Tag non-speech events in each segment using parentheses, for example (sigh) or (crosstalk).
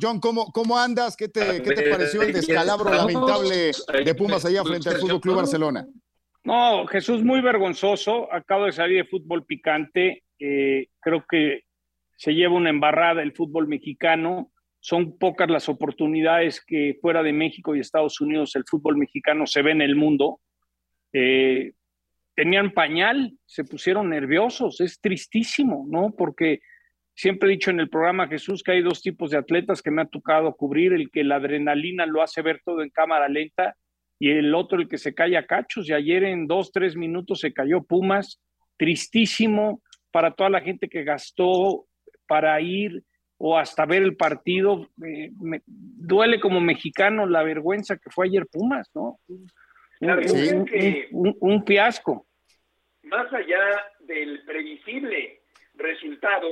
John, ¿cómo, cómo andas? ¿Qué te, ¿Qué te pareció el descalabro lamentable de Pumas allá frente al Fútbol Club Barcelona? No, Jesús, muy vergonzoso. Acabo de salir de fútbol picante. Eh, creo que se lleva una embarrada el fútbol mexicano. Son pocas las oportunidades que fuera de México y Estados Unidos el fútbol mexicano se ve en el mundo. Eh, tenían pañal, se pusieron nerviosos. Es tristísimo, ¿no? Porque siempre he dicho en el programa Jesús que hay dos tipos de atletas que me ha tocado cubrir, el que la adrenalina lo hace ver todo en cámara lenta y el otro el que se cae a cachos. Y ayer en dos, tres minutos se cayó Pumas, tristísimo para toda la gente que gastó para ir o hasta ver el partido. me duele como mexicano la vergüenza que fue ayer Pumas, ¿no? un, un fiasco. Más allá del previsible resultado,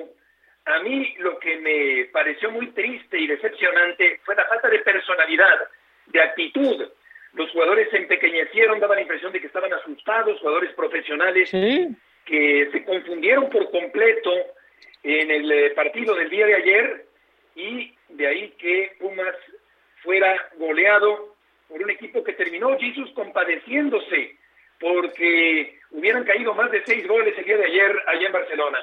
a mí lo que me pareció muy triste y decepcionante fue la falta de personalidad, de actitud los jugadores se empequeñecieron, daban la impresión de que estaban asustados, jugadores profesionales que se confundieron por completo en el eh, partido del día de ayer y de ahí que Pumas fuera goleado por un equipo que terminó Jesús compadeciéndose porque hubieran caído más de seis goles el día de ayer allá en Barcelona.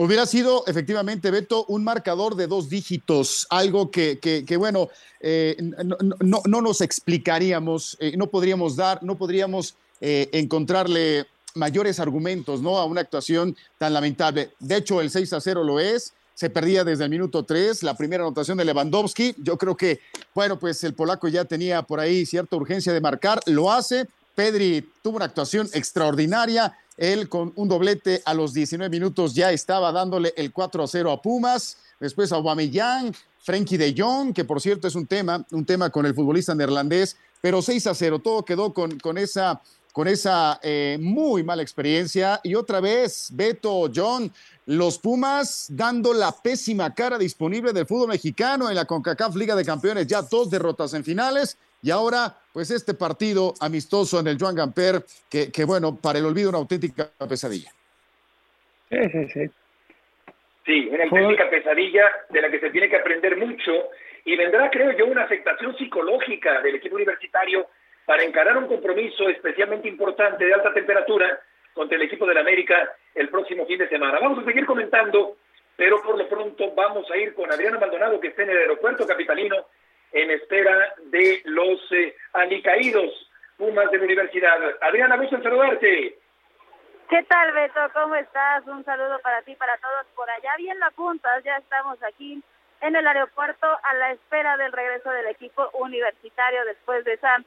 Hubiera sido efectivamente, Beto, un marcador de dos dígitos, algo que, que, bueno, eh, no, no, nos explicaríamos, eh, no podríamos dar, no podríamos eh, encontrarle mayores argumentos ¿no? a una actuación tan lamentable. De hecho, el 6 a 0 lo es, se perdía desde el minuto 3, la primera anotación de Lewandowski. Yo creo que, bueno, pues el polaco ya tenía por ahí cierta urgencia de marcar, lo hace. Pedri tuvo una actuación extraordinaria él con un doblete a los 19 minutos ya estaba dándole el 4 a 0 a Pumas. Después a Aubameyang, Frenkie de Jong, que por cierto es un tema, un tema con el futbolista neerlandés, pero 6 a 0. Todo quedó con, con esa, con esa eh, muy mala experiencia. Y otra vez, Beto, John, los Pumas dando la pésima cara disponible del fútbol mexicano en la CONCACAF Liga de Campeones, ya dos derrotas en finales y ahora, pues este partido amistoso en el Joan Gamper, que, que bueno, para el olvido una auténtica pesadilla. Sí, sí, sí. Sí, una auténtica pesadilla de la que se tiene que aprender mucho y vendrá, creo yo, una afectación psicológica del equipo universitario para encarar un compromiso especialmente importante de alta temperatura contra el equipo del América el próximo fin de semana. Vamos a seguir comentando, pero por lo pronto vamos a ir con Adriana Maldonado, que está en el aeropuerto capitalino, en espera de los eh, Pumas de la Universidad. Adriana, gusto en saludarte. ¿Qué tal, Beto? ¿Cómo estás? Un saludo para ti, para todos por allá. Bien la punta, ya estamos aquí en el aeropuerto a la espera del regreso del equipo universitario después de esa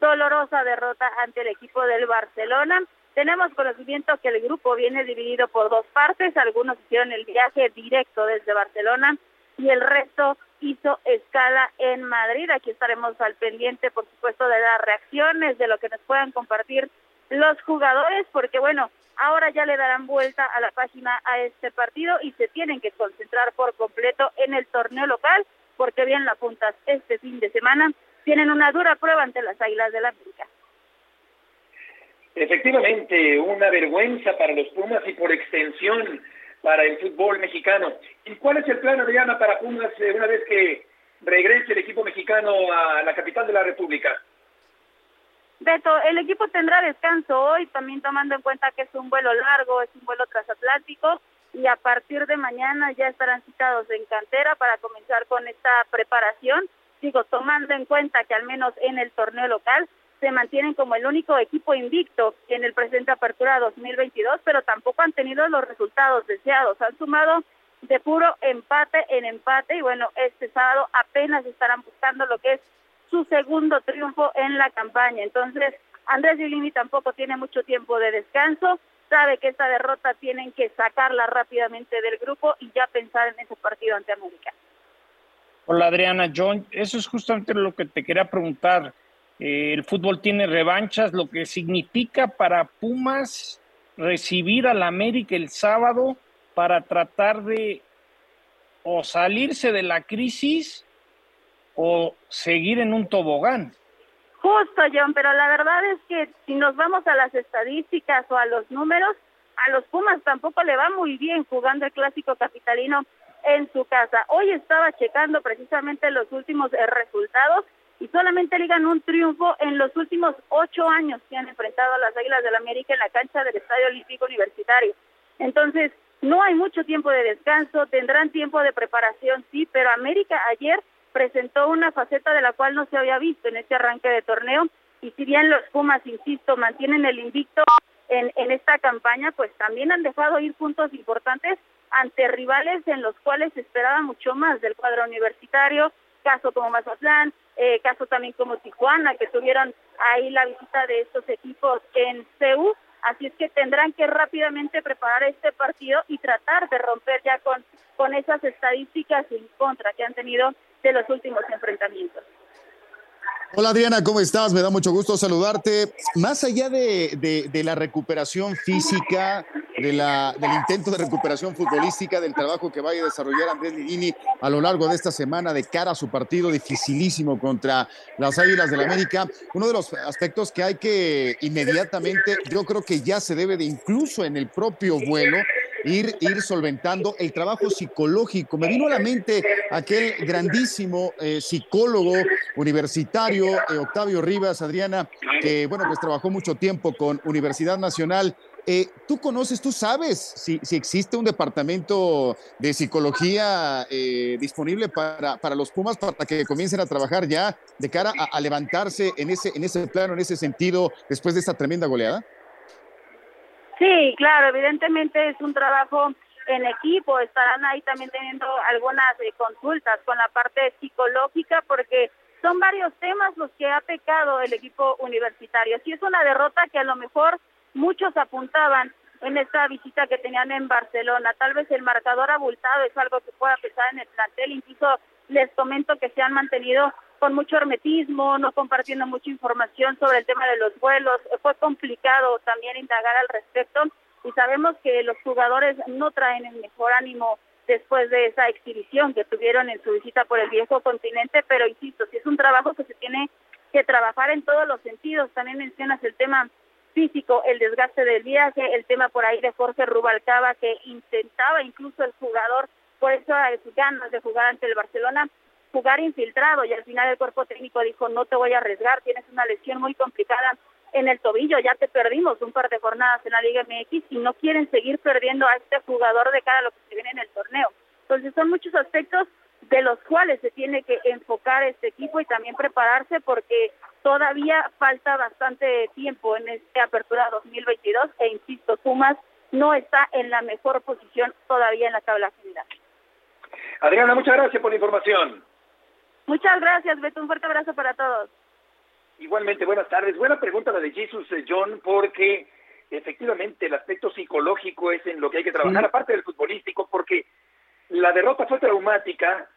dolorosa derrota ante el equipo del Barcelona. Tenemos conocimiento que el grupo viene dividido por dos partes, algunos hicieron el viaje directo desde Barcelona y el resto hizo escala en Madrid. Aquí estaremos al pendiente, por supuesto, de las reacciones, de lo que nos puedan compartir los jugadores, porque bueno, ahora ya le darán vuelta a la página a este partido y se tienen que concentrar por completo en el torneo local, porque bien la puntas este fin de semana tienen una dura prueba ante las Águilas de la América. Efectivamente, una vergüenza para los Pumas y por extensión para el fútbol mexicano. ¿Y cuál es el plan, Adriana, para Pumas eh, una vez que regrese el equipo mexicano a la capital de la República? Beto, el equipo tendrá descanso hoy, también tomando en cuenta que es un vuelo largo, es un vuelo transatlántico, y a partir de mañana ya estarán citados en cantera para comenzar con esta preparación. Digo, tomando en cuenta que al menos en el torneo local se mantienen como el único equipo invicto en el presente apertura 2022, pero tampoco han tenido los resultados deseados. Han sumado de puro empate en empate y bueno, este sábado apenas estarán buscando lo que es su segundo triunfo en la campaña. Entonces, Andrés Yulini tampoco tiene mucho tiempo de descanso, sabe que esta derrota tienen que sacarla rápidamente del grupo y ya pensar en ese partido ante América. Hola Adriana, John, eso es justamente lo que te quería preguntar. El fútbol tiene revanchas, lo que significa para Pumas recibir al América el sábado para tratar de o salirse de la crisis o seguir en un tobogán. Justo, John, pero la verdad es que si nos vamos a las estadísticas o a los números, a los Pumas tampoco le va muy bien jugando el clásico capitalino en su casa. Hoy estaba checando precisamente los últimos eh, resultados y solamente ligan un triunfo en los últimos ocho años que han enfrentado a las Águilas del la América en la cancha del Estadio Olímpico Universitario. Entonces, no hay mucho tiempo de descanso, tendrán tiempo de preparación, sí, pero América ayer presentó una faceta de la cual no se había visto en este arranque de torneo y si bien los Pumas, insisto, mantienen el invicto en, en esta campaña, pues también han dejado ir puntos importantes ante rivales en los cuales se esperaba mucho más del cuadro universitario, caso como Mazatlán, eh, caso también como Tijuana, que tuvieron ahí la visita de estos equipos en CEU, así es que tendrán que rápidamente preparar este partido y tratar de romper ya con, con esas estadísticas en contra que han tenido de los últimos enfrentamientos. Hola Adriana, ¿cómo estás? Me da mucho gusto saludarte. Más allá de, de, la recuperación física, del intento de recuperación futbolística, del trabajo que vaya a desarrollar Andrés Ligini a lo largo de esta semana de cara a su partido dificilísimo contra las Águilas del la América, uno de los aspectos que hay que inmediatamente, yo creo que ya se debe de incluso en el propio vuelo, ir, ir solventando el trabajo psicológico. Me vino a la mente aquel grandísimo eh, psicólogo universitario, eh, Octavio Rivas, Adriana, que bueno, pues trabajó mucho tiempo con Universidad Nacional. Eh, ¿Tú conoces, tú sabes si, si, existe un departamento de psicología disponible para, para, los Pumas para que comiencen a trabajar ya de cara a, a, levantarse en ese, en ese plano, en ese sentido, después de esta tremenda goleada? Sí, claro, evidentemente es un trabajo en equipo, estarán ahí también teniendo algunas eh, consultas con la parte psicológica porque son varios temas los que ha pecado el equipo universitario. Sí es una derrota que a lo mejor muchos apuntaban en esta visita que tenían en Barcelona. Tal vez el marcador abultado es algo que pueda pesar en el plantel, incluso les comento que se han mantenido con mucho hermetismo, no compartiendo mucha información sobre el tema de los vuelos. Fue complicado también indagar al respecto y sabemos que los jugadores no traen el mejor ánimo después de esa exhibición que tuvieron en su visita por el viejo continente, pero insisto, si es un trabajo que se tiene que trabajar en todos los sentidos. También mencionas el tema físico, el desgaste del viaje, el tema por ahí de Jorge Rubalcaba que intentaba incluso el jugador por eso sus ganas de jugar ante el Barcelona jugar infiltrado y al final el cuerpo técnico dijo no te voy a arriesgar, tienes una lesión muy complicada en el tobillo, ya te perdimos un par de jornadas en la Liga MX y no quieren seguir perdiendo a este jugador de cara a lo que se viene en el torneo. Entonces son muchos aspectos de los cuales se tiene que enfocar este equipo y también prepararse porque todavía falta bastante tiempo en esta apertura 2022 e insisto, Pumas no está en la mejor posición todavía en la tabla general. Adriana, muchas gracias por la información. Muchas gracias, Beto. Un fuerte abrazo para todos. Igualmente, buenas tardes. Buena pregunta la de Jesus eh, John, porque efectivamente el aspecto psicológico es en lo que hay que trabajar, aparte del futbolístico, porque la derrota fue traumática,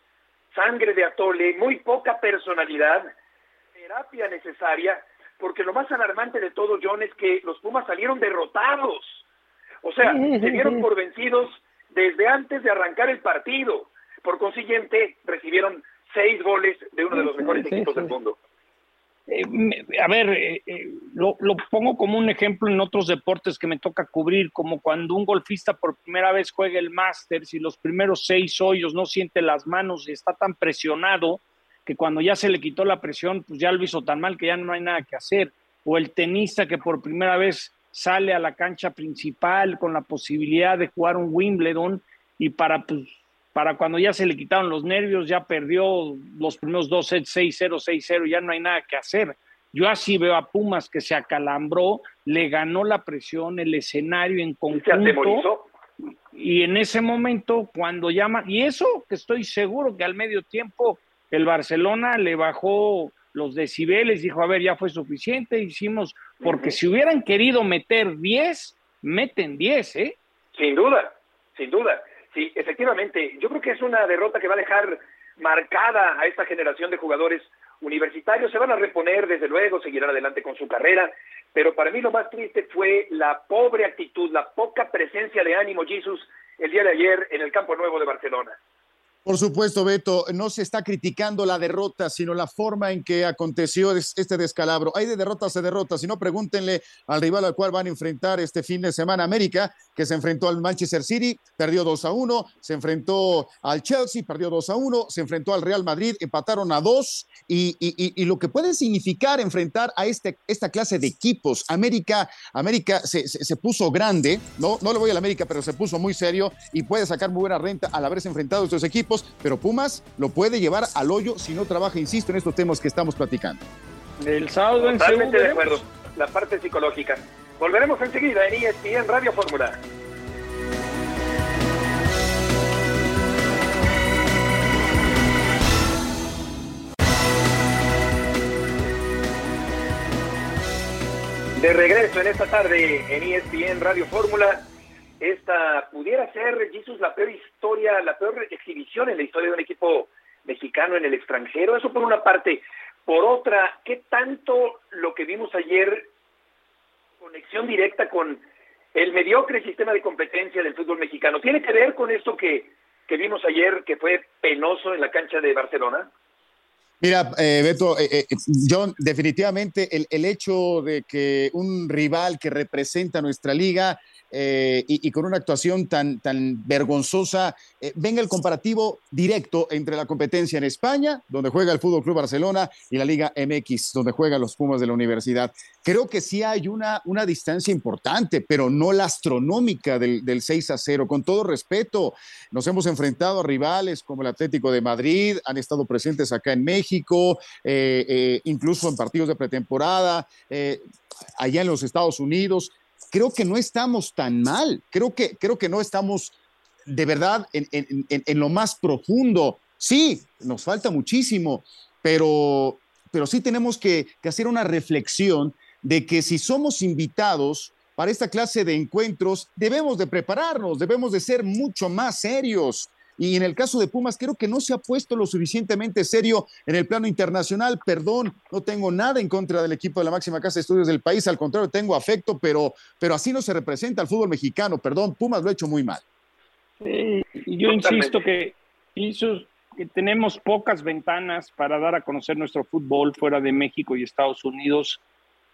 sangre de atole, muy poca personalidad, terapia necesaria, porque lo más alarmante de todo, John, es que los Pumas salieron derrotados. O sea, se dieron por vencidos desde antes de arrancar el partido. Por consiguiente, recibieron seis goles de uno de los mejores equipos del mundo. Eh, a ver, eh, eh, lo, pongo como un ejemplo en otros deportes que me toca cubrir, como cuando un golfista por primera vez juega el Masters y los primeros seis hoyos no siente las manos y está tan presionado que cuando ya se le quitó la presión, pues ya lo hizo tan mal que ya no hay nada que hacer. O el tenista que por primera vez sale a la cancha principal con la posibilidad de jugar un Wimbledon y para pues, para cuando ya se le quitaron los nervios, ya perdió los primeros dos sets 6-0, 6-0, ya no hay nada que hacer. Yo así veo a Pumas que se acalambró, le ganó la presión, el escenario en conjunto. Y en ese momento, cuando llama, y eso que estoy seguro que al medio tiempo el Barcelona le bajó los decibeles, dijo, a ver, ya fue suficiente, hicimos, porque si hubieran querido meter 10, meten 10, ¿eh? Sin duda, sin duda. Sí, efectivamente. Yo creo que es una derrota que va a dejar marcada a esta generación de jugadores universitarios. Se van a reponer, desde luego, seguirán adelante con su carrera. Pero para mí lo más triste fue la pobre actitud, la poca presencia de ánimo, Jesus, el día de ayer en el Campo Nuevo de Barcelona. Por supuesto, Beto, no se está criticando la derrota, sino la forma en que aconteció este descalabro. Hay de derrotas a derrotas, si no, pregúntenle al rival al cual van a enfrentar este fin de semana América, que se enfrentó al Manchester City, perdió 2 a 1, se enfrentó al Chelsea, perdió 2 a 1, se enfrentó al Real Madrid, empataron a 2, y, lo que puede significar enfrentar a este, esta clase de equipos. América, América se, se, puso grande, no, no le voy al América, pero se puso muy serio y puede sacar muy buena renta al haberse enfrentado a estos equipos pero Pumas lo puede llevar al hoyo si no trabaja, insisto, en estos temas que estamos platicando. El sábado en Totalmente de acuerdo, la parte psicológica. Volveremos enseguida en ESPN Radio Fórmula. De regreso en esta tarde en ESPN Radio Fórmula esta pudiera ser, Jesús, la peor historia, la peor exhibición en la historia de un equipo mexicano en el extranjero. Eso por una parte. Por otra, ¿qué tanto lo que vimos ayer, conexión directa con el mediocre sistema de competencia del fútbol mexicano, tiene que ver con esto que, que vimos ayer, que fue penoso en la cancha de Barcelona? Mira, eh, Beto, eh, eh, John, definitivamente el, el, hecho de que un rival que representa nuestra liga eh, y, con una actuación tan, tan vergonzosa, eh, venga el comparativo directo entre la competencia en España, donde juega el Fútbol Club Barcelona, y la Liga MX, donde juegan los Pumas de la Universidad. Creo que sí hay una, una distancia importante, pero no la astronómica del, del 6 a 0. Con todo respeto, nos hemos enfrentado a rivales como el Atlético de Madrid, han estado presentes acá en México, eh, incluso en partidos de pretemporada, allá en los Estados Unidos creo que no estamos tan mal, creo que, creo que no estamos de verdad en, lo más profundo. Sí, nos falta muchísimo, pero, pero sí tenemos que, hacer una reflexión de que si somos invitados para esta clase de encuentros, debemos de prepararnos, debemos de ser mucho más serios. Y en el caso de Pumas, creo que no se ha puesto lo suficientemente serio en el plano internacional. Perdón, no tengo nada en contra del equipo de la máxima casa de estudios del país. Al contrario, tengo afecto, pero, pero así no se representa el fútbol mexicano. Perdón, Pumas lo ha hecho muy mal. Yo insisto que, que tenemos pocas ventanas para dar a conocer nuestro fútbol fuera de México y Estados Unidos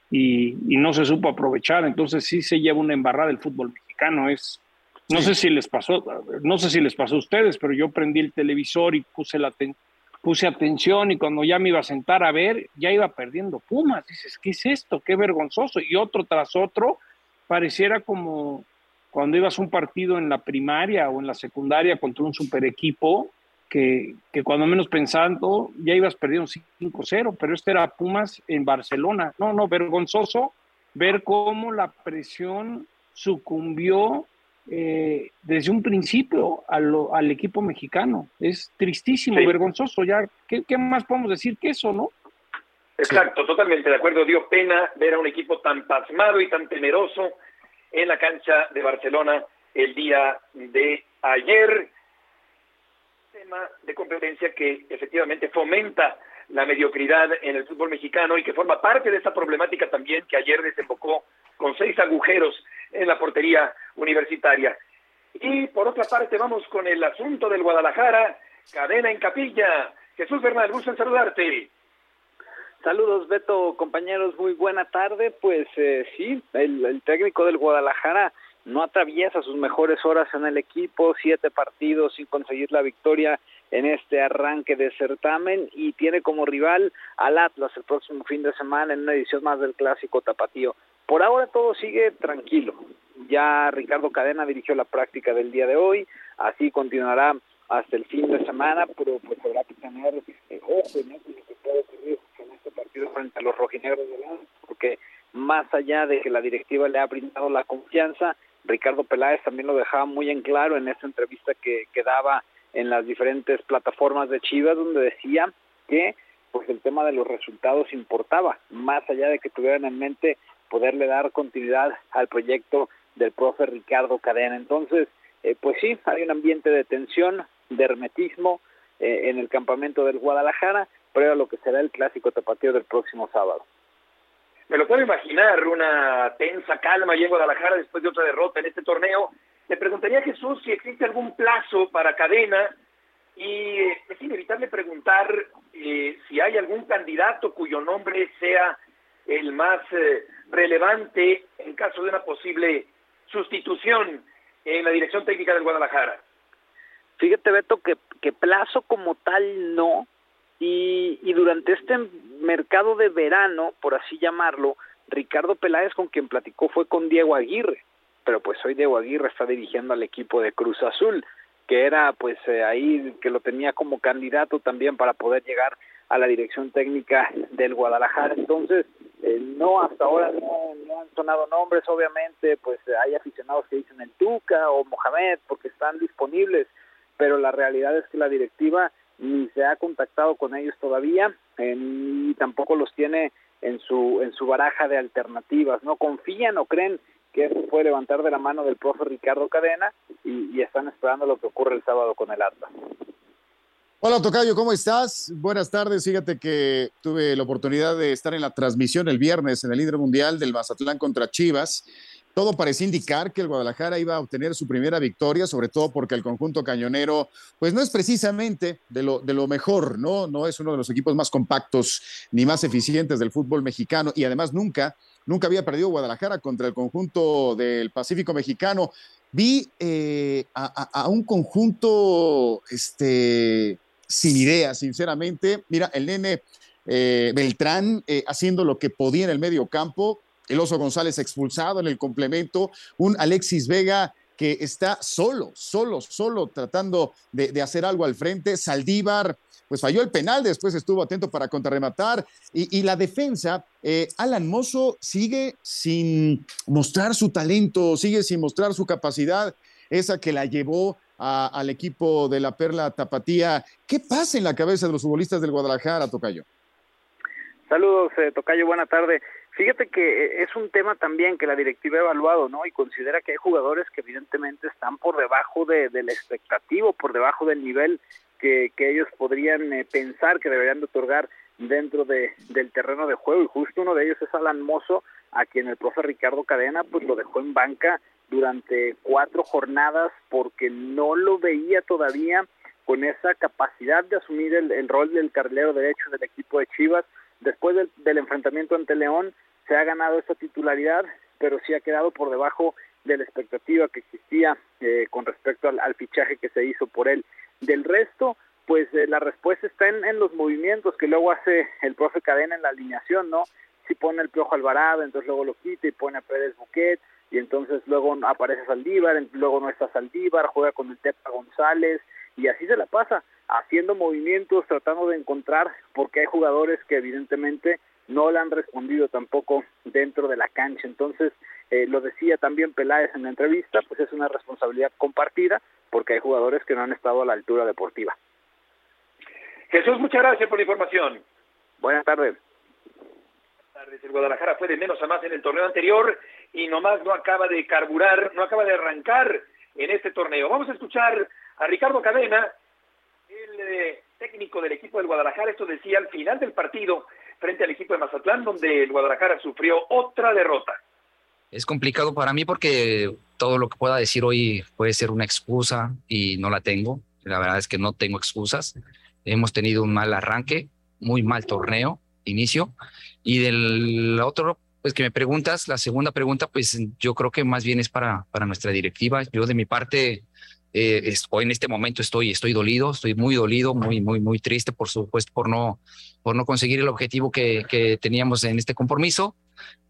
y, y no se supo aprovechar. Entonces sí se lleva una embarrada el fútbol mexicano. Es, no sé si les pasó, no sé si les pasó a ustedes, pero yo prendí el televisor y puse la puse atención y cuando ya me iba a sentar a ver, ya iba perdiendo Pumas. Dices, ¿qué es esto? Qué vergonzoso. Y otro tras otro, pareciera como cuando ibas a un partido en la primaria o en la secundaria contra un super equipo, que, que cuando menos pensando ya ibas perdiendo 5-0, pero este era Pumas en Barcelona. No, no, vergonzoso ver cómo la presión sucumbió eh, desde un principio al equipo mexicano. Es tristísimo, vergonzoso. Ya, ¿qué, más podemos decir que eso, no? Exacto, totalmente de acuerdo. Dio pena ver a un equipo tan pasmado y tan temeroso en la cancha de Barcelona el día de ayer. Tema de competencia que efectivamente fomenta la mediocridad en el fútbol mexicano y que forma parte de esta problemática también que ayer desembocó con seis agujeros en la portería universitaria. Y por otra parte vamos con el asunto del Guadalajara, cadena en capilla. Jesús Bernal, gusto en saludarte. Saludos Beto, compañeros, muy buena tarde. Pues eh, sí, el, técnico del Guadalajara no atraviesa sus mejores horas en el equipo, siete partidos sin conseguir la victoria en este arranque de certamen y tiene como rival al Atlas el próximo fin de semana en una edición más del clásico tapatío. Por ahora todo sigue tranquilo. Ya Ricardo Cadena dirigió la práctica del día de hoy, así continuará hasta el fin de semana, pero pues habrá que tener eh, ojo ¿no? con lo que puede ocurrir frente a los rojinegros de León, porque más allá de que la directiva le ha brindado la confianza, Ricardo Peláez también lo dejaba muy en claro en esa entrevista que, que daba en las diferentes plataformas de Chivas, donde decía que pues el tema de los resultados importaba, más allá de que tuvieran en mente poderle dar continuidad al proyecto del profe Ricardo Cadena. Entonces, eh, pues sí, hay un ambiente de tensión, de hermetismo eh, en el campamento del Guadalajara, pero a lo que será el clásico tapatío del próximo sábado. Me lo puedo imaginar, una tensa calma y en Guadalajara después de otra derrota en este torneo. Le preguntaría a Jesús si existe algún plazo para Cadena Y es inevitable preguntar si hay algún candidato cuyo nombre sea el más relevante en caso de una posible sustitución en la dirección técnica del Guadalajara. Fíjate, Beto, que, que plazo como tal no, y, y durante este mercado de verano, por así llamarlo, Ricardo Peláez con quien platicó fue con Diego Aguirre, pero pues hoy Diego Aguirre está dirigiendo al equipo de Cruz Azul, que era pues eh, ahí que lo tenía como candidato también para poder llegar a la dirección técnica del Guadalajara. Entonces, eh, no, hasta ahora no, no, han sonado nombres, obviamente, pues hay aficionados que dicen el Tuca o Mohamed porque están disponibles, pero la realidad es que la directiva ni se ha contactado con ellos todavía, ni tampoco los tiene en su en su baraja de alternativas, no confían o creen que eso puede levantar de la mano del profe Ricardo Cadena y, y están esperando lo que ocurre el sábado con el Atlas. Hola Tocayo, ¿cómo estás? Buenas tardes. Fíjate que tuve la oportunidad de estar en la transmisión el viernes en el líder mundial del Mazatlán contra Chivas. Todo parecía indicar que el Guadalajara iba a obtener su primera victoria, sobre todo porque el conjunto cañonero, pues no es precisamente de lo, de lo mejor, ¿no? No es uno de los equipos más compactos ni más eficientes del fútbol mexicano y además nunca, nunca había perdido Guadalajara contra el conjunto del Pacífico mexicano. Vi eh, a, un conjunto, este, sin idea, sinceramente. Mira, el nene eh, Beltrán eh, haciendo lo que podía en el medio campo, el Oso González expulsado en el complemento, un Alexis Vega que está solo, solo, solo tratando de, hacer algo al frente. Saldívar, pues falló el penal, después estuvo atento para contrarrematar. Y, y la defensa, eh, Alan Mozo sigue sin mostrar su talento, sigue sin mostrar su capacidad, esa que la llevó al equipo de la Perla Tapatía. ¿Qué pasa en la cabeza de los futbolistas del Guadalajara, Tocayo? Saludos, eh, Tocayo, buena tarde. Fíjate que es un tema también que la directiva ha evaluado, ¿no? Y considera que hay jugadores que evidentemente están por debajo de, del expectativo, por debajo del nivel que, que ellos podrían eh, pensar que deberían de otorgar dentro de, del terreno de juego. Y justo uno de ellos es Alan Mozo, a quien el profe Ricardo Cadena pues lo dejó en banca durante cuatro jornadas porque no lo veía todavía con esa capacidad de asumir el, el rol del carrilero derecho del equipo de Chivas. Después del, del, enfrentamiento ante León se ha ganado esa titularidad, pero sí ha quedado por debajo de la expectativa que existía eh, con respecto al, al, fichaje que se hizo por él. Del resto, pues eh, la respuesta está en, en, los movimientos que luego hace el profe Cadena en la alineación, ¿no? Si pone el Piojo Alvarado, entonces luego lo quita y pone a Pérez Buquet, y entonces luego aparece Saldívar, luego no está Saldívar, juega con el Tepa González, y así se la pasa, haciendo movimientos, tratando de encontrar, porque hay jugadores que evidentemente no le han respondido tampoco dentro de la cancha. Entonces, eh, lo decía también Peláez en la entrevista, pues es una responsabilidad compartida, porque hay jugadores que no han estado a la altura deportiva. Jesús, muchas gracias por la información. Buenas tardes. Buenas tardes. El Guadalajara fue de menos a más en el torneo anterior y nomás no acaba de carburar, no acaba de arrancar en este torneo. Vamos a escuchar a Ricardo Cadena, el eh, técnico del equipo del Guadalajara, esto decía al final del partido frente al equipo de Mazatlán, donde el Guadalajara sufrió otra derrota. Es complicado para mí porque todo lo que pueda decir hoy puede ser una excusa y no la tengo. La verdad es que no tengo excusas. Hemos tenido un mal arranque, muy mal torneo, inicio. Y del otro, pues que me preguntas, la segunda pregunta, pues yo creo que más bien es para, para nuestra directiva. Yo de mi parte, eh, es, hoy en este momento estoy, estoy dolido, estoy muy dolido, muy, muy, muy triste, por supuesto, por no, por no conseguir el objetivo que, teníamos en este compromiso.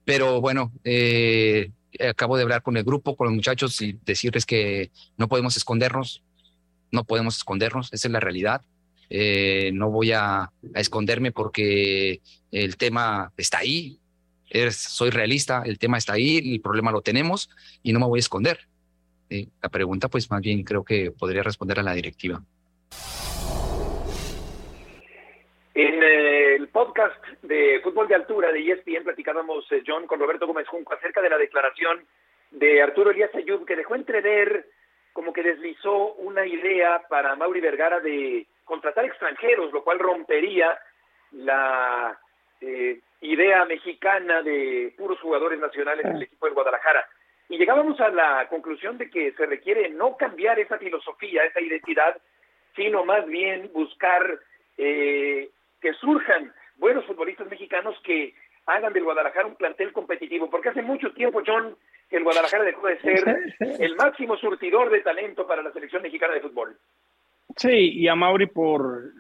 Pero bueno, eh, acabo de hablar con el grupo, con los muchachos y decirles que no podemos escondernos, no podemos escondernos, esa es la realidad. Eh, no voy a, esconderme porque el tema está ahí, soy realista, el tema está ahí, el problema lo tenemos y no me voy a esconder. Eh, la pregunta, pues más bien creo que podría responder a la directiva. En eh, el podcast de Fútbol de Altura de ESPN platicábamos, eh, John, con Roberto Gómez Junco acerca de la declaración de Arturo Elías Ayub, que dejó entrever como que deslizó una idea para Mauri Vergara de contratar extranjeros, lo cual rompería la eh, idea mexicana de puros jugadores nacionales del equipo del Guadalajara. Y llegábamos a la conclusión de que se requiere no cambiar esa filosofía, esa identidad, sino más bien buscar eh, que surjan buenos futbolistas mexicanos que hagan del Guadalajara un plantel competitivo, porque hace mucho tiempo, John, que el Guadalajara dejó de ser el máximo surtidor de talento para la selección mexicana de fútbol. Sí, y a Mauri por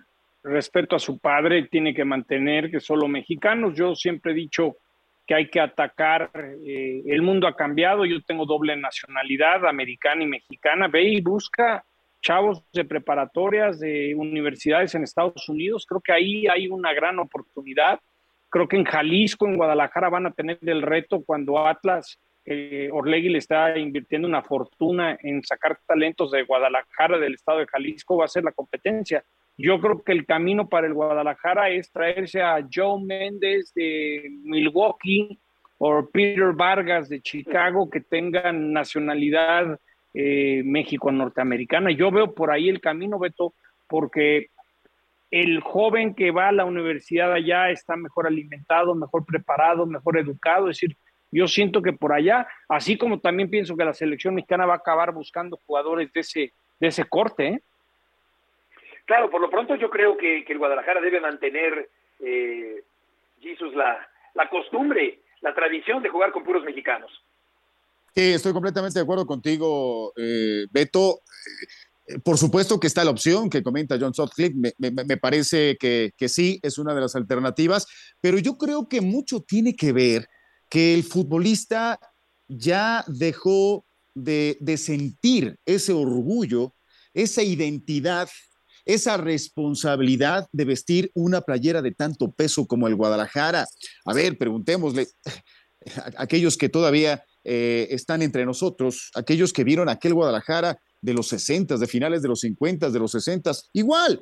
respeto a su padre tiene que mantener que solo mexicanos. Yo siempre he dicho que hay que atacar, eh, el mundo ha cambiado, yo tengo doble nacionalidad, americana y mexicana, ve y busca chavos de preparatorias, de universidades en Estados Unidos, creo que ahí hay una gran oportunidad. Creo que en Jalisco, en Guadalajara van a tener el reto cuando Atlas, eh, Orlegui le está invirtiendo una fortuna en sacar talentos de Guadalajara, del estado de Jalisco, va a ser la competencia. Yo creo que el camino para el Guadalajara es traerse a Joe Méndez de Milwaukee o Peter Vargas de Chicago que tengan nacionalidad eh, México-norteamericana. Yo veo por ahí el camino, Beto, porque el joven que va a la universidad allá está mejor alimentado, mejor preparado, mejor educado. Es decir, yo siento que por allá, así como también pienso que la selección mexicana va a acabar buscando jugadores de ese, de ese corte, ¿eh? Claro, por lo pronto yo creo que, el Guadalajara debe mantener, eh, Jesus, la, la costumbre, la tradición de jugar con puros mexicanos. Estoy completamente de acuerdo contigo, eh, Beto. Eh, por supuesto que está la opción que comenta John Sutcliffe, me, me, parece que, que, sí, es una de las alternativas, pero yo creo que mucho tiene que ver que el futbolista ya dejó de, de sentir ese orgullo, esa identidad esa responsabilidad de vestir una playera de tanto peso como el Guadalajara. A ver, preguntémosle a aquellos que todavía eh, están entre nosotros, aquellos que vieron aquel Guadalajara de los 60, de finales de los 50, de los 60, igual,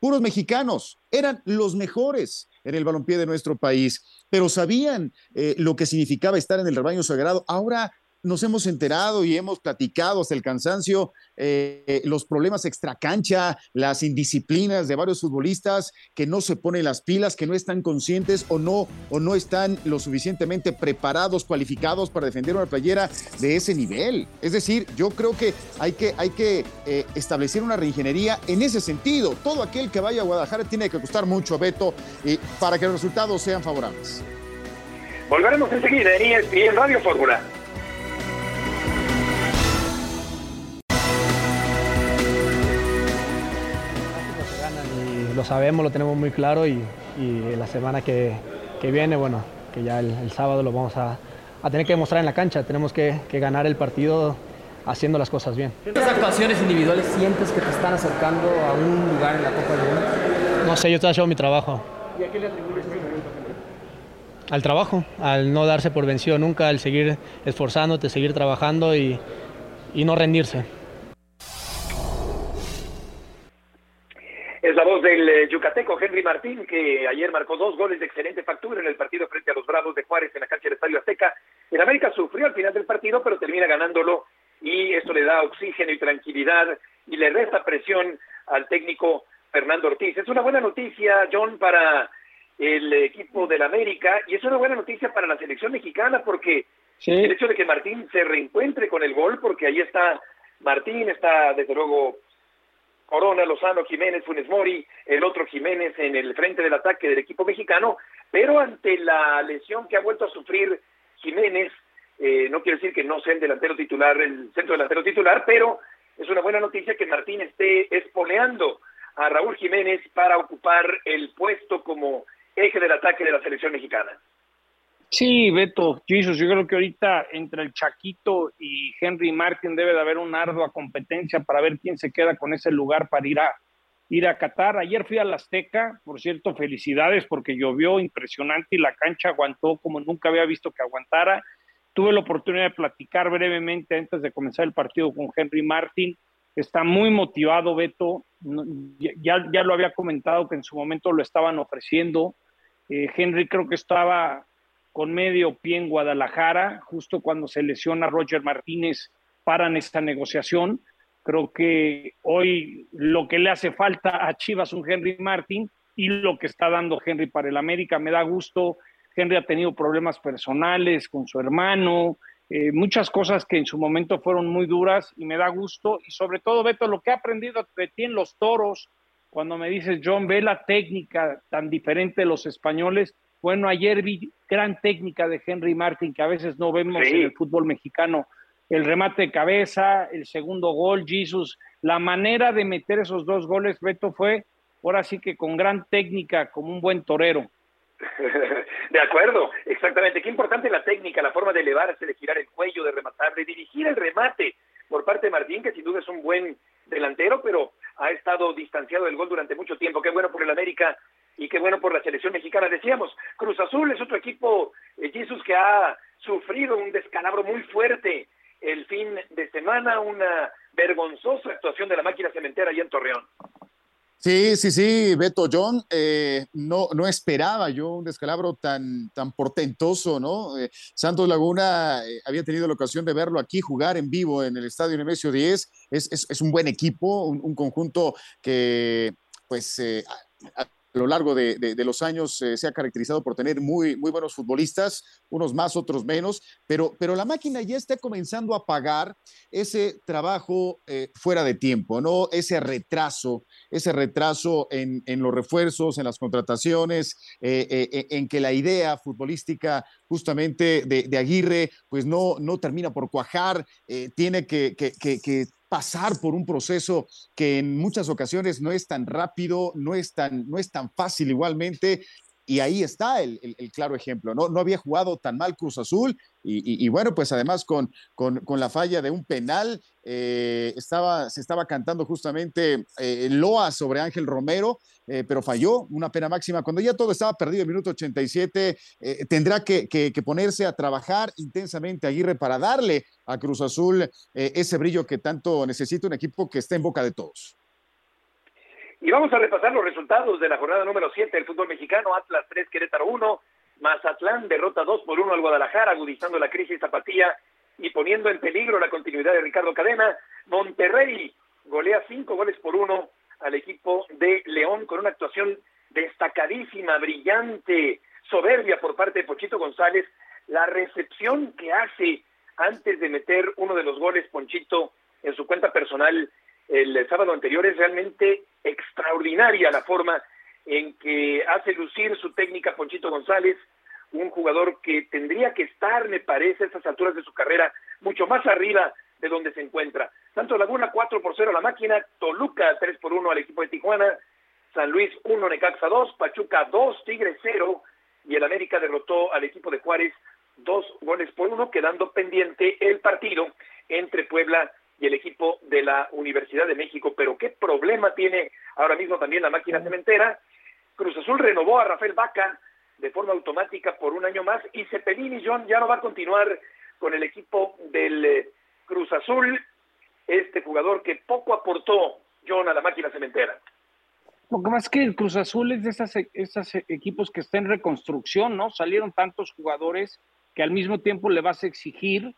puros mexicanos, eran los mejores en el balompié de nuestro país, pero sabían eh, lo que significaba estar en el rebaño sagrado. Ahora nos hemos enterado y hemos platicado hasta el cansancio eh, los problemas extracancha, las indisciplinas de varios futbolistas que no se ponen las pilas, que no están conscientes o no, o no están lo suficientemente preparados, cualificados para defender una playera de ese nivel. Es decir, yo creo que hay que, hay que eh, establecer una reingeniería en ese sentido. Todo aquel que vaya a Guadalajara tiene que costar mucho, Beto, eh, para que los resultados sean favorables. Volveremos enseguida en Radio Fórmula. Lo sabemos, lo tenemos muy claro y, la semana que, viene, bueno, que ya el, sábado lo vamos a, tener que demostrar en la cancha, tenemos que, ganar el partido haciendo las cosas bien. ¿Qué actuaciones individuales sientes que te están acercando a un lugar en la Copa del Mundo? No sé, yo estoy haciendo mi trabajo. ¿Y a qué le atribuyes? Al trabajo, al no darse por vencido nunca, al seguir esforzándote, seguir trabajando y no rendirse. Del eh, yucateco Henry Martín, que ayer marcó dos goles de excelente factura en el partido frente a los Bravos de Juárez en la cancha del Estadio Azteca. En América sufrió al final del partido, pero termina ganándolo y esto le da oxígeno y tranquilidad y le resta presión al técnico Fernando Ortiz. Es una buena noticia, John, para el equipo del América y es una buena noticia para la selección mexicana porque el hecho de que Martín se reencuentre con el gol, porque ahí está Martín, está desde luego Corona, Lozano, Jiménez, Funes Mori, el otro Jiménez en el frente del ataque del equipo mexicano, pero ante la lesión que ha vuelto a sufrir Jiménez, eh, no quiere decir que no sea el delantero titular, el centro delantero titular, pero es una buena noticia que Martín esté espoleando a Raúl Jiménez para ocupar el puesto como eje del ataque de la selección mexicana. Sí, Beto, Jesus, yo creo que ahorita entre el Chaquito y Henry Martin debe de haber una ardua competencia para ver quién se queda con ese lugar para ir a ir a Qatar. Ayer fui a la Azteca, por cierto, felicidades porque llovió impresionante y la cancha aguantó como nunca había visto que aguantara. Tuve la oportunidad de platicar brevemente antes de comenzar el partido con Henry Martin. Está muy motivado, Beto. Ya, ya lo había comentado que en su momento lo estaban ofreciendo. Eh, Henry creo que estaba con medio pie en Guadalajara, justo cuando se lesiona Roger Martínez, paran esta negociación. Creo que hoy lo que le hace falta a Chivas un Henry Martín y lo que está dando Henry para el América me da gusto. Henry ha tenido problemas personales con su hermano, eh, muchas cosas que en su momento fueron muy duras y me da gusto. Y sobre todo, Beto, lo que he aprendido de ti en los toros, cuando me dices, John, ve la técnica tan diferente de los españoles. Bueno, ayer vi gran técnica de Henry Martin que a veces no vemos en el fútbol mexicano. El remate de cabeza, el segundo gol, Jesus, la manera de meter esos dos goles, Beto, fue ahora sí que con gran técnica, como un buen torero. (laughs) De acuerdo, exactamente. Qué importante la técnica, la forma de elevarse, de girar el cuello, de rematar, de dirigir el remate por parte de Martín, que sin duda es un buen delantero, pero ha estado distanciado del gol durante mucho tiempo. Qué bueno por el América y qué bueno por la selección mexicana. Decíamos, Cruz Azul es otro equipo, eh, que ha sufrido un descalabro muy fuerte el fin de semana, una vergonzosa actuación de la máquina cementera allá en Torreón. Sí, sí, sí, Beto John, eh, no, no esperaba yo un descalabro tan, tan portentoso, ¿no? Eh, Santos Laguna eh, había tenido la ocasión de verlo aquí jugar en vivo en el Estadio Nemesio 10, es, es, un buen equipo, un, un conjunto que pues lo largo de, los años eh, se ha caracterizado por tener muy, buenos futbolistas, unos más, otros menos, pero, la máquina ya está comenzando a pagar ese trabajo eh, fuera de tiempo, ¿no? Ese retraso, ese retraso en, los refuerzos, en las contrataciones, eh, en que la idea futbolística justamente de, Aguirre, pues no, no termina por cuajar, tiene que pasar por un proceso que en muchas ocasiones no es tan rápido, no es tan, no es tan fácil igualmente. Y ahí está el, claro ejemplo, ¿no? No había jugado tan mal Cruz Azul y, bueno, pues además con, con, la falla de un penal, eh, estaba, se estaba cantando justamente eh, Loa sobre Ángel Romero, eh, pero falló una pena máxima. Cuando ya todo estaba perdido en minuto 87, tendrá que, que, ponerse a trabajar intensamente Aguirre para darle a Cruz Azul ese brillo que tanto necesita un equipo que está en boca de todos. Y vamos a repasar los resultados de la jornada número 7 del fútbol mexicano. Atlas 3, Querétaro 1. Mazatlán derrota 2 por 1 al Guadalajara, agudizando la crisis zapatilla y poniendo en peligro la continuidad de Ricardo Cadena. Monterrey golea 5 goles por 1 al equipo de León con una actuación destacadísima, brillante, soberbia por parte de Pochito González. La recepción que hace antes de meter uno de los goles, Ponchito, en su cuenta personal el sábado anterior es realmente extraordinaria la forma en que hace lucir su técnica Ponchito González, un jugador que tendría que estar, me parece, a estas alturas de su carrera, mucho más arriba de donde se encuentra. Santos Laguna 4 por 0 a la máquina, Toluca 3 por 1 al equipo de Tijuana, San Luis 1, Necaxa 2, Pachuca 2, Tigre 0 y el América derrotó al equipo de Juárez dos goles por uno, quedando pendiente el partido entre Puebla y el equipo de la Universidad de México. Pero qué problema tiene ahora mismo también la máquina cementera. Cruz Azul renovó a Rafael Vaca de forma automática por un año más y Cepelini John ya no va a continuar con el equipo del eh, Cruz Azul, este jugador que poco aportó John a la máquina cementera. Lo que más que el Cruz Azul es de esos equipos que están en reconstrucción, ¿no? Salieron tantos jugadores que al mismo tiempo le vas a exigir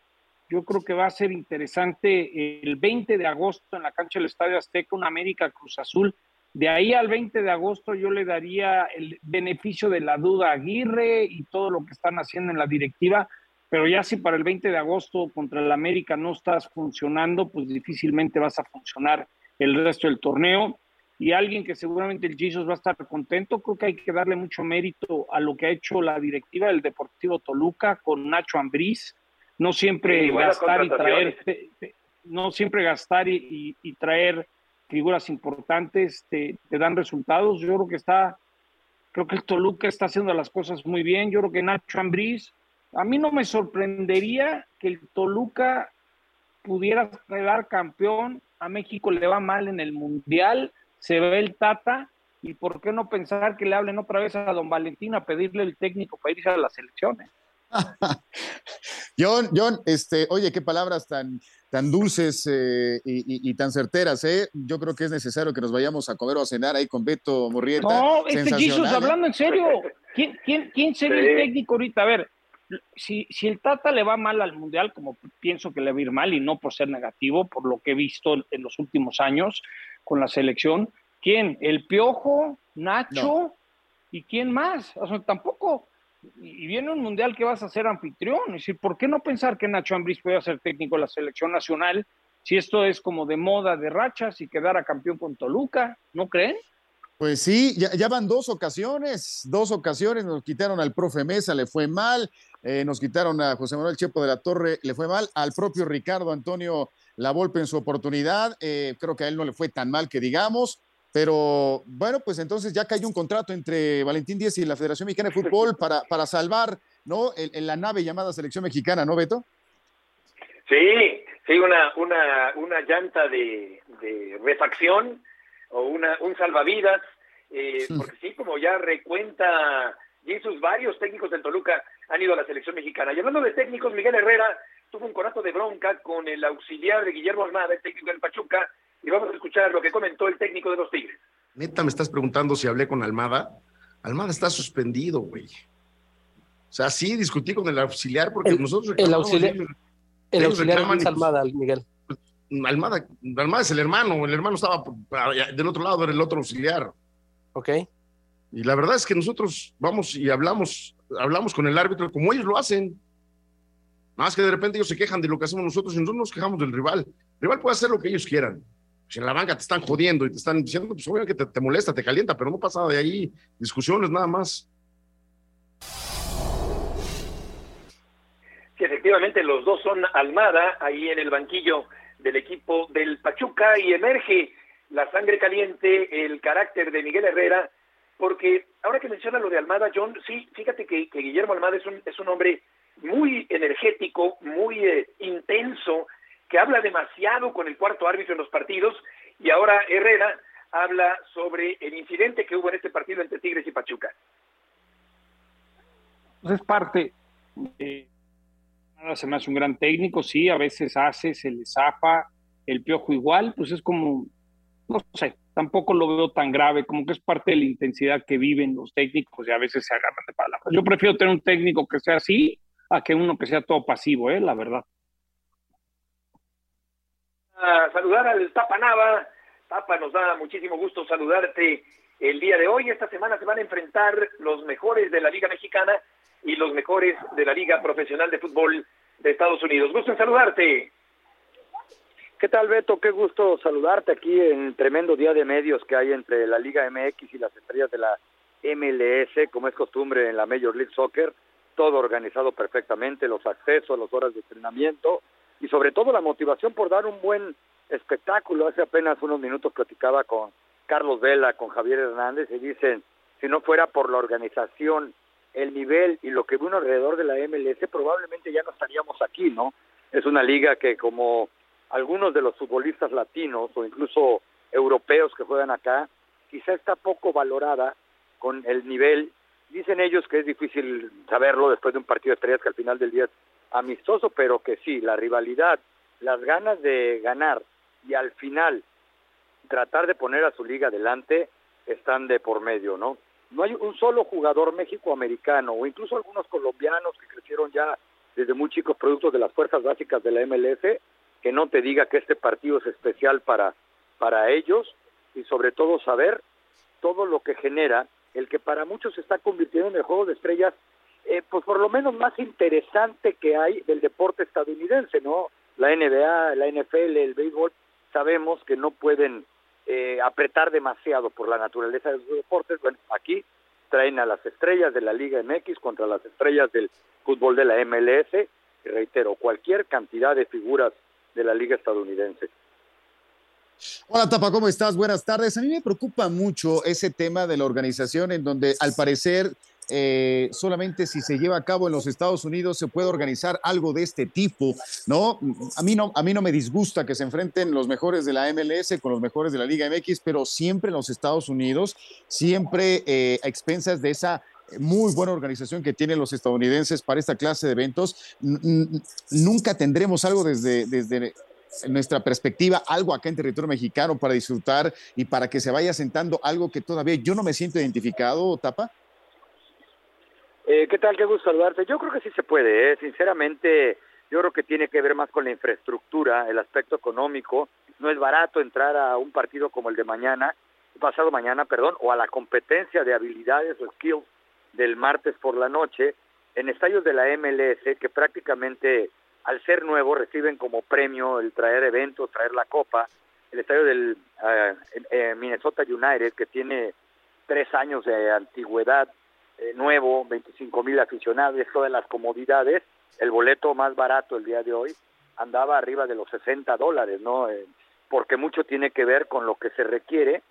yo creo que va a ser interesante el 20 de agosto en la cancha del Estadio Azteca, un América Cruz Azul. De ahí al 20 de agosto yo le daría el beneficio de la duda a Aguirre y todo lo que están haciendo en la directiva, pero ya si para el 20 de agosto contra el América no estás funcionando, pues difícilmente vas a funcionar el resto del torneo. Y alguien que seguramente el Jesus va a estar contento, creo que hay que darle mucho mérito a lo que ha hecho la directiva del Deportivo Toluca con Nacho Ambriz, no siempre gastar y traer, no siempre gastar y, traer figuras importantes te, dan resultados. Yo creo que está, creo que el Toluca está haciendo las cosas muy bien. Yo creo que Nacho Ambriz, a mí no me sorprendería que el Toluca pudiera quedar campeón. A México le va mal en el Mundial, se ve el Tata. ¿Y por qué no pensar que le hablen otra vez a don Valentín a pedirle el técnico para irse a las elecciones? John, John, este, oye, qué palabras tan, tan dulces eh, y, tan certeras, ¿eh? Yo creo que es necesario que nos vayamos a comer o a cenar ahí con Beto Murrieta. No, este Jesus, ¿eh? hablando en serio, ¿quién, quién, quién sería el técnico ahorita? A ver, si, si el Tata le va mal al Mundial, como pienso que le va a ir mal, y no por ser negativo, por lo que he visto en los últimos años con la selección, ¿quién? ¿El Piojo? ¿Nacho? ¿Y quién más? O sea, tampoco y viene un mundial que vas a ser anfitrión. Es decir, ¿por qué no pensar que Nacho Ambriz puede ser técnico de la selección nacional si esto es como de moda de rachas y quedar a campeón con Toluca? ¿No creen? Pues sí, ya, van dos ocasiones, dos ocasiones, nos quitaron al profe Mesa, le fue mal, eh, nos quitaron a José Manuel Chepo de la Torre, le fue mal, al propio Ricardo Antonio La Volpe en su oportunidad, eh, creo que a él no le fue tan mal que digamos, pero bueno, pues entonces ya cayó un contrato entre Valentín Díez y la Federación Mexicana de Fútbol para, para salvar, ¿no? En, la nave llamada Selección Mexicana, ¿no, Beto? Sí, sí, una, una, una llanta de, de refacción o una, un salvavidas, eh, porque sí, como ya recuenta Jesús, varios técnicos del Toluca han ido a la selección mexicana. Y hablando de técnicos, Miguel Herrera tuvo un conato de bronca con el auxiliar de Guillermo Armada, el técnico del Pachuca, y vamos a escuchar lo que comentó el técnico de los Tigres. Neta, me estás preguntando si hablé con Almada. Almada está suspendido, güey. O sea, sí discutí con el auxiliar porque nosotros. El auxiliar, el auxiliar es Almada, Miguel. Almada, Almada es el hermano, el hermano estaba del otro lado, era el otro auxiliar. Ok. Y la verdad es que nosotros vamos y hablamos, hablamos con el árbitro como ellos lo hacen. Más que de repente ellos se quejan de lo que hacemos nosotros y nosotros nos quejamos del rival. El rival puede hacer lo que ellos quieran si en la banca te están jodiendo y te están diciendo, pues obviamente que te, molesta, te calienta, pero no pasa de ahí discusiones nada más. Sí, efectivamente, los dos son Almada ahí en el banquillo del equipo del Pachuca y emerge la sangre caliente, el carácter de Miguel Herrera, porque ahora que menciona lo de Almada, John, sí, fíjate que, Guillermo Almada es un, es un hombre muy energético, muy eh, intenso, que habla demasiado con el cuarto árbitro en los partidos y ahora Herrera habla sobre el incidente que hubo en este partido entre Tigres y Pachuca. Pues es parte. Eh, se me hace un gran técnico, sí, a veces hace, se le zapa el piojo igual, pues es como, no sé, tampoco lo veo tan grave, como que es parte de la intensidad que viven los técnicos y a veces se agarran de palabras. Yo prefiero tener un técnico que sea así a que uno que sea todo pasivo, ¿eh? la verdad saludar al Tapa Nava. Tapa, nos da muchísimo gusto saludarte el día de hoy. Esta semana se van a enfrentar los mejores de la Liga Mexicana y los mejores de la Liga Profesional de Fútbol de Estados Unidos. Gusto en saludarte. ¿Qué tal, Beto? Qué gusto saludarte aquí en el tremendo día de medios que hay entre la Liga MX y las estrellas de la MLS, como es costumbre en la Major League Soccer. Todo organizado perfectamente, los accesos, las horas de entrenamiento, y sobre todo la motivación por dar un buen espectáculo. Hace apenas unos minutos platicaba con Carlos Vela, con Javier Hernández y dicen, si no fuera por la organización, el nivel y lo que vino alrededor de la MLS, probablemente ya no estaríamos aquí, ¿no? Es una liga que como algunos de los futbolistas latinos o incluso europeos que juegan acá, quizá está poco valorada con el nivel. Dicen ellos que es difícil saberlo después de un partido de estrellas que al final del día amistoso, pero que sí, la rivalidad, las ganas de ganar y al final tratar de poner a su liga adelante están de por medio, ¿no? No hay un solo jugador méxico-americano o incluso algunos colombianos que crecieron ya desde muy chicos productos de las fuerzas básicas de la MLS que no te diga que este partido es especial para, para ellos y sobre todo saber todo lo que genera el que para muchos se está convirtiendo en el juego de estrellas eh, pues por lo menos más interesante que hay del deporte estadounidense, ¿no? La NBA, la NFL, el béisbol, sabemos que no pueden eh, apretar demasiado por la naturaleza de los deportes. Bueno, aquí traen a las estrellas de la Liga MX contra las estrellas del fútbol de la MLS, y reitero, cualquier cantidad de figuras de la Liga estadounidense. Hola Tapa, ¿cómo estás? Buenas tardes. A mí me preocupa mucho ese tema de la organización en donde al parecer eh, solamente si se lleva a cabo en los Estados Unidos se puede organizar algo de este tipo, ¿no? A mí no, a mí no me disgusta que se enfrenten los mejores de la MLS con los mejores de la Liga MX, pero siempre en los Estados Unidos, siempre eh, a expensas de esa muy buena organización que tienen los estadounidenses para esta clase de eventos. Nunca tendremos algo desde, desde nuestra perspectiva, algo acá en territorio mexicano para disfrutar y para que se vaya sentando algo que todavía yo no me siento identificado, Tapa. Eh, ¿Qué tal? Qué gusto saludarte. Yo creo que sí se puede, ¿eh? sinceramente. Yo creo que tiene que ver más con la infraestructura, el aspecto económico. No es barato entrar a un partido como el de mañana, pasado mañana, perdón, o a la competencia de habilidades o skills del martes por la noche en estadios de la MLS que prácticamente al ser nuevo reciben como premio el traer eventos, traer la copa. El estadio del eh, Minnesota United que tiene tres años de antigüedad, eh, nuevo, 25 mil aficionados, todas las comodidades. El boleto más barato el día de hoy andaba arriba de los 60 dólares, ¿no? porque mucho tiene que ver con lo que se requiere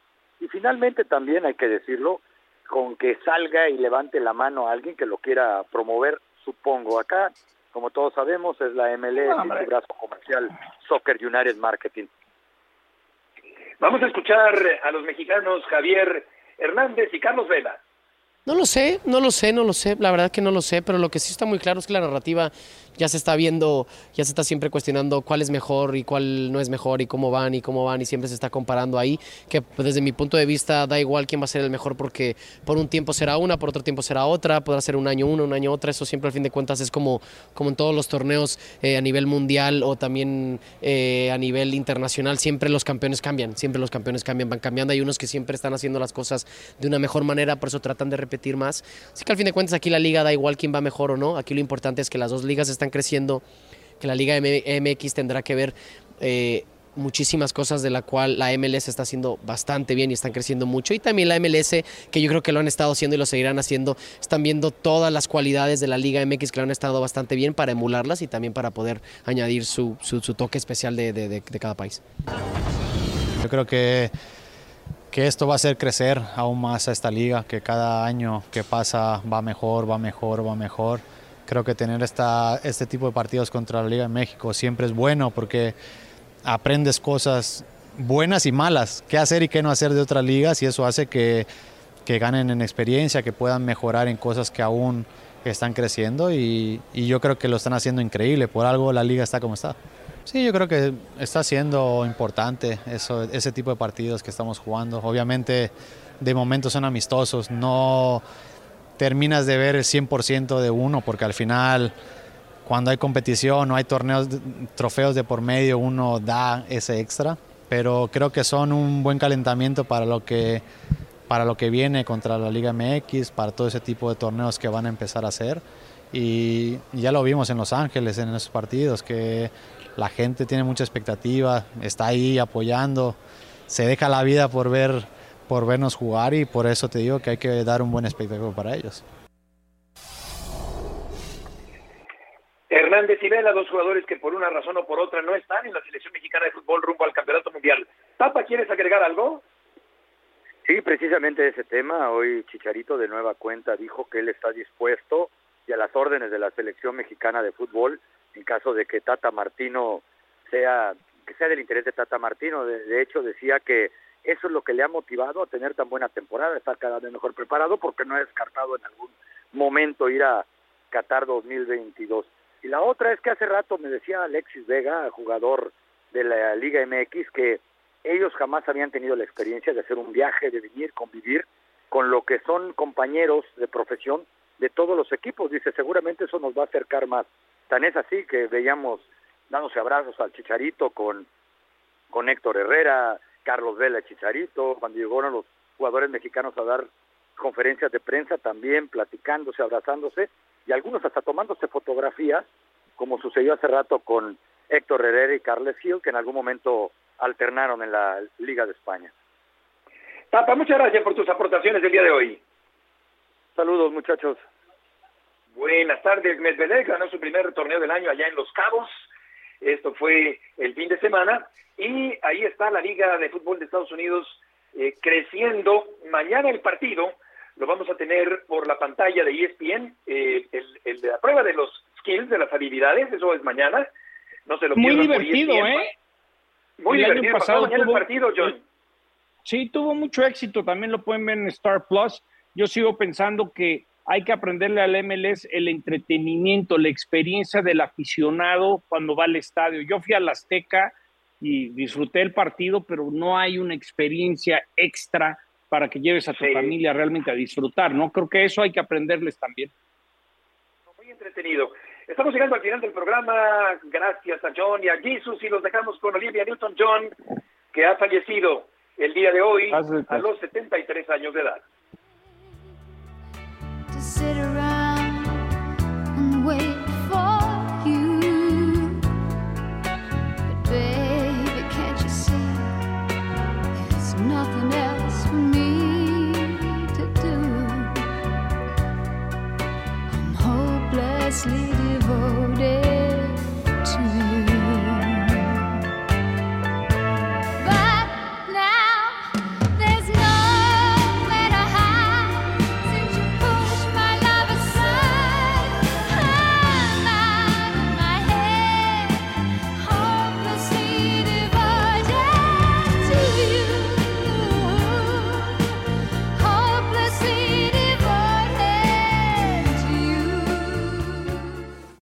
y finalmente también hay que decirlo, con que salga y levante la mano a alguien que lo quiera promover, supongo. Acá, como todos sabemos, es la MLS y su brazo comercial Soccer United Marketing. Vamos a escuchar a los mexicanos Javier Hernández y Carlos Vela. No lo sé, no lo sé, no lo sé, la verdad que no lo sé, pero lo que sí está muy claro es que la narrativa ya se está viendo, ya se está siempre cuestionando cuál es mejor y cuál no es mejor y cómo van y cómo van y siempre se está comparando ahí, que desde mi punto de vista da igual quién va a ser el mejor porque por un tiempo será una, por otro tiempo será otra, podrá ser un año uno, un año otra, eso siempre al fin de cuentas es como, como en todos los torneos eh, a nivel mundial o también eh, a nivel internacional, siempre los campeones cambian, siempre los campeones cambian, van cambiando, hay unos que siempre están haciendo las cosas de una mejor manera, por eso tratan de repetir más, así que al fin de cuentas aquí la liga da igual quién va mejor o no, aquí lo importante es que las dos ligas están creciendo, que la Liga MX tendrá que ver eh, muchísimas cosas de la cual la MLS está haciendo bastante bien y están creciendo mucho. Y también la MLS, que yo creo que lo han estado haciendo y lo seguirán haciendo, están viendo todas las cualidades de la Liga MX que lo han estado bastante bien para emularlas y también para poder añadir su, toque especial de, cada país. Yo creo que, que esto va a hacer crecer aún más a esta liga, que cada año que pasa va mejor, va mejor, va mejor creo que tener este tipo de partidos contra la Liga de México siempre es bueno porque aprendes cosas buenas y malas, qué hacer y qué no hacer de otras ligas y eso hace que, que ganen en experiencia, que puedan mejorar en cosas que aún están creciendo y, y, yo creo que lo están haciendo increíble, por algo la liga está como está. Sí, yo creo que está siendo importante eso, ese tipo de partidos que estamos jugando. Obviamente de momento son amistosos, no terminas de ver el 100% de uno, porque al final cuando hay competición o hay torneos, trofeos de por medio, uno da ese extra, pero creo que son un buen calentamiento para lo que para lo que viene contra la Liga MX, para todo ese tipo de torneos que van a empezar a hacer. Y ya lo vimos en Los Ángeles, en esos partidos, que la gente tiene mucha expectativa, está ahí apoyando, se deja la vida por ver por vernos jugar y por eso te digo que hay que dar un buen espectáculo para ellos. Hernández y Vela, dos jugadores que por una razón o por otra no están en la selección mexicana de fútbol rumbo al campeonato mundial. Tapa, ¿quieres agregar algo? Sí, precisamente ese tema. Hoy Chicharito de nueva cuenta dijo que él está dispuesto y a las órdenes de la selección mexicana de fútbol en caso de que Tata Martino sea que sea del interés de Tata Martino. de hecho decía que eso es lo que le ha motivado a tener tan buena temporada, estar cada vez mejor preparado porque no ha descartado en algún momento ir a Qatar 2022. Y la otra es que hace rato me decía Alexis Vega, jugador de la Liga MX, que ellos jamás habían tenido la experiencia de hacer un viaje, de venir, convivir con lo que son compañeros de profesión de todos los equipos. Dice, seguramente eso nos va a acercar más. Tan es así que veíamos dándose abrazos al Chicharito con, con Héctor Herrera, Carlos Vela Chicharito, cuando llegaron los jugadores mexicanos a dar conferencias de prensa también, platicándose, abrazándose, y algunos hasta tomándose fotografías, como sucedió hace rato con Héctor Herrera y Carles Gil, que en algún momento alternaron en la Liga de España. Tapa, muchas gracias por tus aportaciones el día de hoy. Saludos, muchachos. Buenas tardes. Medvedev ganó su primer torneo del año allá en Los Cabos. Esto fue el fin de semana y ahí está la Liga de Fútbol de Estados Unidos eh, creciendo. Mañana el partido lo vamos a tener por la pantalla de ESPN, eh, el, de la prueba de los skills, de las habilidades, eso es mañana. No se lo Muy divertido, ¿eh? Muy divertido. pasado mañana el partido, John. Sí, tuvo mucho éxito, también lo pueden ver en Star Plus. Yo sigo pensando que hay que aprenderle al MLS el entretenimiento, la experiencia del aficionado cuando va al estadio. Yo fui al Azteca y disfruté el partido, pero no hay una experiencia extra para que lleves a tu familia realmente a disfrutar, ¿no? Creo que eso hay que aprenderles también. Muy entretenido. Estamos llegando al final del programa. Gracias a John y a Jesus y los dejamos con Olivia Newton-John, que ha fallecido el día de hoy a los 73 años de edad.